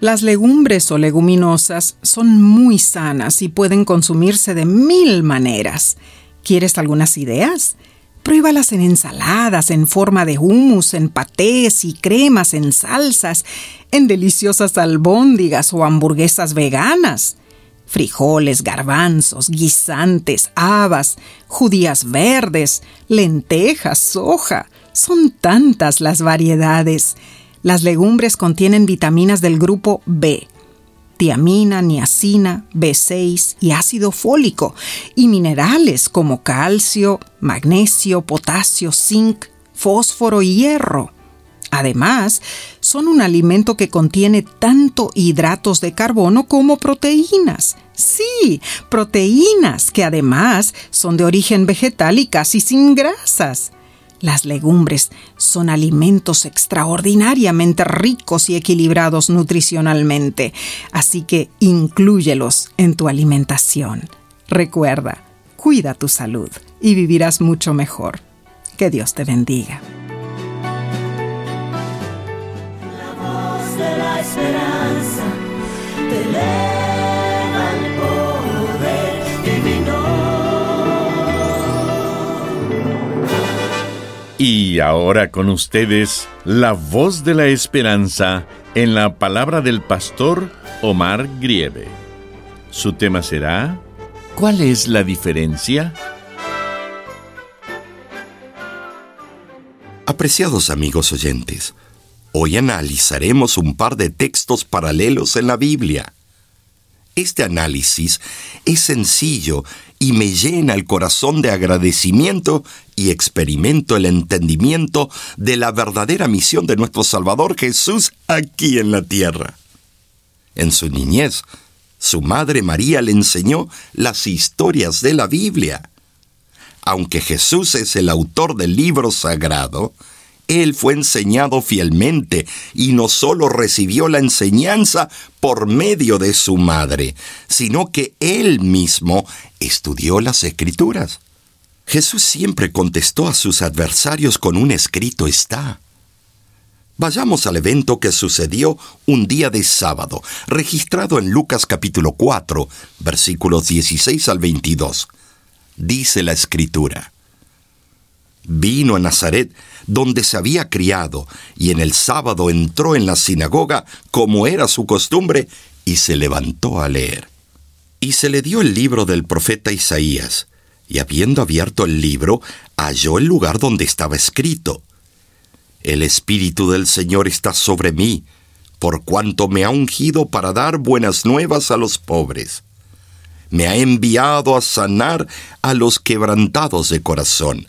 Las legumbres o leguminosas son muy sanas y pueden consumirse de mil maneras. ¿Quieres algunas ideas? Pruébalas en ensaladas, en forma de hummus, en patés y cremas, en salsas, en deliciosas albóndigas o hamburguesas veganas. Frijoles, garbanzos, guisantes, habas, judías verdes, lentejas, soja. Son tantas las variedades. Las legumbres contienen vitaminas del grupo B, tiamina, niacina, B6 y ácido fólico, y minerales como calcio, magnesio, potasio, zinc, fósforo y hierro. Además, son un alimento que contiene tanto hidratos de carbono como proteínas. Sí, proteínas que además son de origen vegetal y casi sin grasas. Las legumbres son alimentos extraordinariamente ricos y equilibrados nutricionalmente, así que inclúyelos en tu alimentación. Recuerda, cuida tu salud y vivirás mucho mejor. Que Dios te bendiga. La voz de la esperanza Y ahora con ustedes, la voz de la esperanza en la palabra del pastor Omar Grieve. Su tema será, ¿cuál es la diferencia? Apreciados amigos oyentes, hoy analizaremos un par de textos paralelos en la Biblia. Este análisis es sencillo y me llena el corazón de agradecimiento y experimento el entendimiento de la verdadera misión de nuestro Salvador Jesús aquí en la tierra. En su niñez, su madre María le enseñó las historias de la Biblia. Aunque Jesús es el autor del libro sagrado, él fue enseñado fielmente y no solo recibió la enseñanza por medio de su madre, sino que él mismo estudió las escrituras. Jesús siempre contestó a sus adversarios con un escrito está. Vayamos al evento que sucedió un día de sábado, registrado en Lucas capítulo 4, versículos 16 al 22. Dice la escritura. Vino a Nazaret, donde se había criado, y en el sábado entró en la sinagoga, como era su costumbre, y se levantó a leer. Y se le dio el libro del profeta Isaías, y habiendo abierto el libro, halló el lugar donde estaba escrito. El Espíritu del Señor está sobre mí, por cuanto me ha ungido para dar buenas nuevas a los pobres. Me ha enviado a sanar a los quebrantados de corazón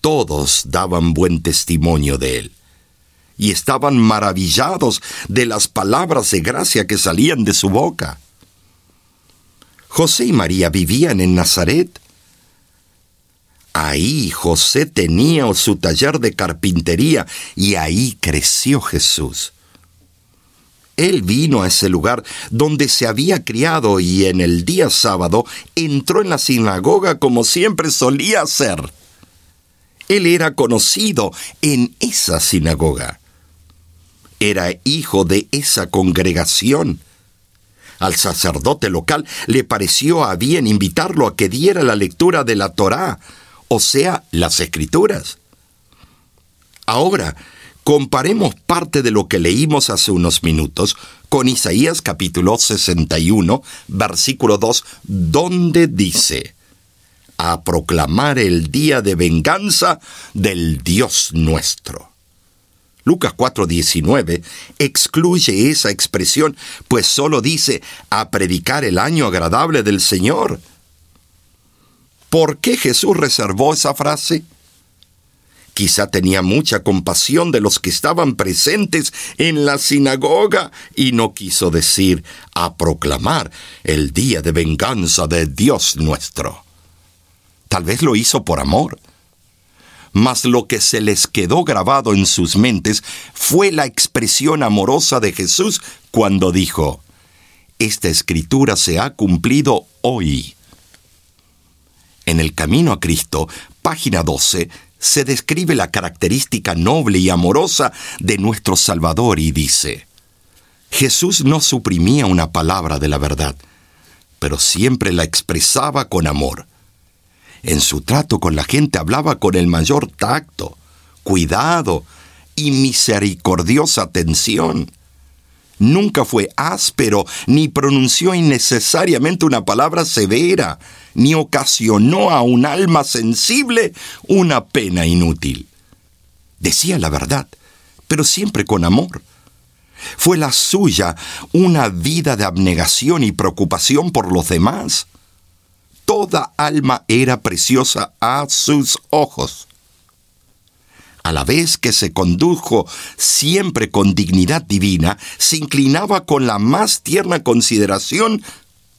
Todos daban buen testimonio de él, y estaban maravillados de las palabras de gracia que salían de su boca. José y María vivían en Nazaret. Ahí José tenía su taller de carpintería y ahí creció Jesús. Él vino a ese lugar donde se había criado y en el día sábado entró en la sinagoga como siempre solía hacer. Él era conocido en esa sinagoga. Era hijo de esa congregación. Al sacerdote local le pareció a bien invitarlo a que diera la lectura de la Torá, o sea, las escrituras. Ahora, Comparemos parte de lo que leímos hace unos minutos con Isaías capítulo 61, versículo 2, donde dice, a proclamar el día de venganza del Dios nuestro. Lucas 4:19 excluye esa expresión, pues solo dice a predicar el año agradable del Señor. ¿Por qué Jesús reservó esa frase? Quizá tenía mucha compasión de los que estaban presentes en la sinagoga y no quiso decir a proclamar el día de venganza de Dios nuestro. Tal vez lo hizo por amor. Mas lo que se les quedó grabado en sus mentes fue la expresión amorosa de Jesús cuando dijo, Esta escritura se ha cumplido hoy. En el camino a Cristo, página 12, se describe la característica noble y amorosa de nuestro Salvador y dice, Jesús no suprimía una palabra de la verdad, pero siempre la expresaba con amor. En su trato con la gente hablaba con el mayor tacto, cuidado y misericordiosa atención. Nunca fue áspero, ni pronunció innecesariamente una palabra severa, ni ocasionó a un alma sensible una pena inútil. Decía la verdad, pero siempre con amor. Fue la suya una vida de abnegación y preocupación por los demás. Toda alma era preciosa a sus ojos a la vez que se condujo siempre con dignidad divina, se inclinaba con la más tierna consideración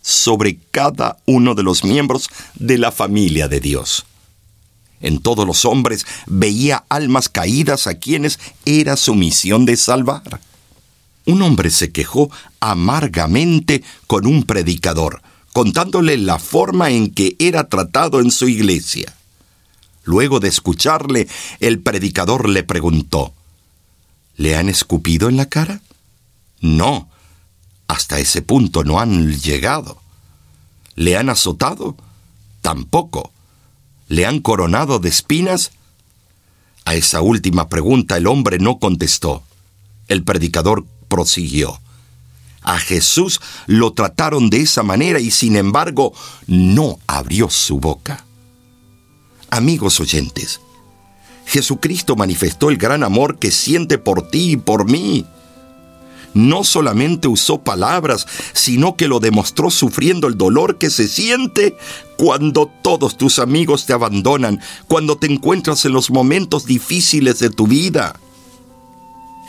sobre cada uno de los miembros de la familia de Dios. En todos los hombres veía almas caídas a quienes era su misión de salvar. Un hombre se quejó amargamente con un predicador, contándole la forma en que era tratado en su iglesia. Luego de escucharle, el predicador le preguntó, ¿Le han escupido en la cara? No, hasta ese punto no han llegado. ¿Le han azotado? Tampoco. ¿Le han coronado de espinas? A esa última pregunta el hombre no contestó. El predicador prosiguió. A Jesús lo trataron de esa manera y sin embargo no abrió su boca. Amigos oyentes, Jesucristo manifestó el gran amor que siente por ti y por mí. No solamente usó palabras, sino que lo demostró sufriendo el dolor que se siente cuando todos tus amigos te abandonan, cuando te encuentras en los momentos difíciles de tu vida.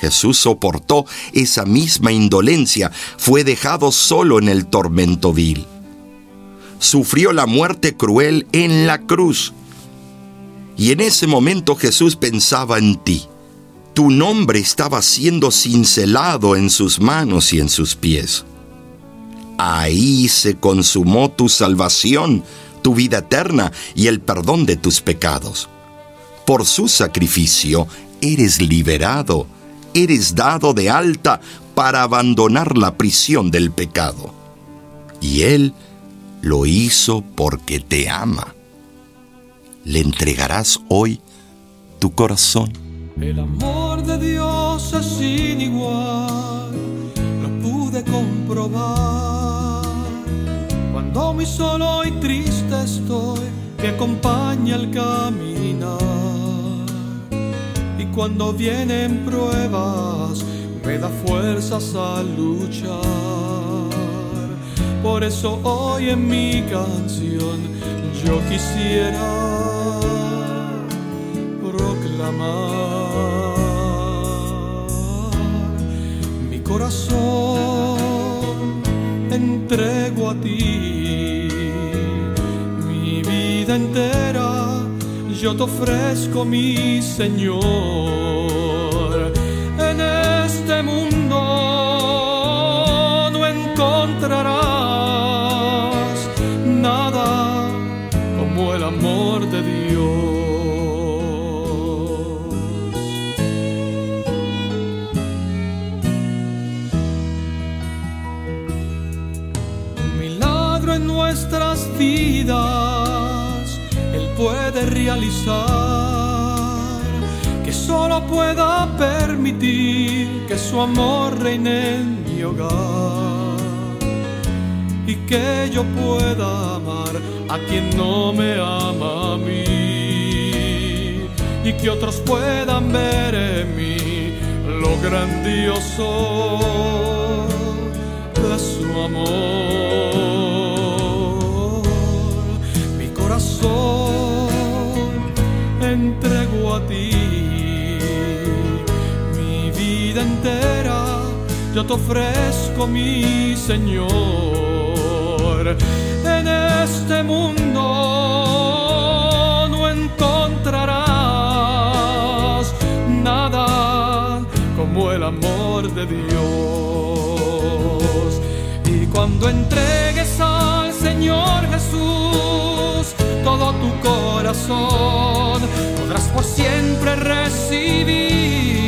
Jesús soportó esa misma indolencia, fue dejado solo en el tormento vil. Sufrió la muerte cruel en la cruz y en ese momento Jesús pensaba en ti. Tu nombre estaba siendo cincelado en sus manos y en sus pies. Ahí se consumó tu salvación, tu vida eterna y el perdón de tus pecados. Por su sacrificio eres liberado, eres dado de alta para abandonar la prisión del pecado. Y Él lo hizo porque te ama. ¿Le entregarás hoy tu corazón? El amor de Dios es sin igual, lo pude comprobar. Cuando muy solo y triste estoy, me acompaña al caminar. Cuando vienen pruebas, me da fuerzas a luchar. Por eso hoy en mi canción yo quisiera proclamar mi corazón entrego a ti mi vida entera yo te ofrezco mi Señor en este mundo no encontrarás nada como el amor de Dios. Milagro en nuestras vidas puede realizar que solo pueda permitir que su amor reine en mi hogar y que yo pueda amar a quien no me ama a mí y que otros puedan ver en mí lo grandioso de su amor. Yo te ofrezco mi Señor. En este mundo no encontrarás nada como el amor de Dios. Y cuando entregues al Señor Jesús todo tu corazón, podrás por siempre recibir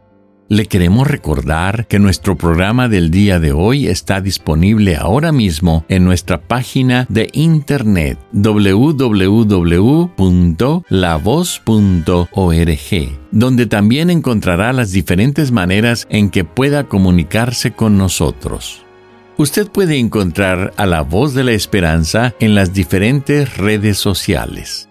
Le queremos recordar que nuestro programa del día de hoy está disponible ahora mismo en nuestra página de internet www.lavoz.org, donde también encontrará las diferentes maneras en que pueda comunicarse con nosotros. Usted puede encontrar a la voz de la esperanza en las diferentes redes sociales.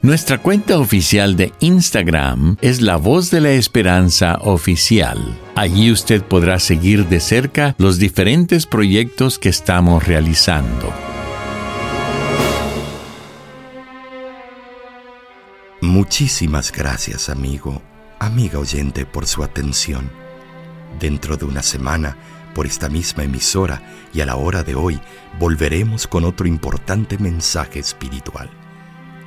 Nuestra cuenta oficial de Instagram es La Voz de la Esperanza Oficial. Allí usted podrá seguir de cerca los diferentes proyectos que estamos realizando. Muchísimas gracias, amigo, amiga oyente, por su atención. Dentro de una semana, por esta misma emisora y a la hora de hoy, volveremos con otro importante mensaje espiritual.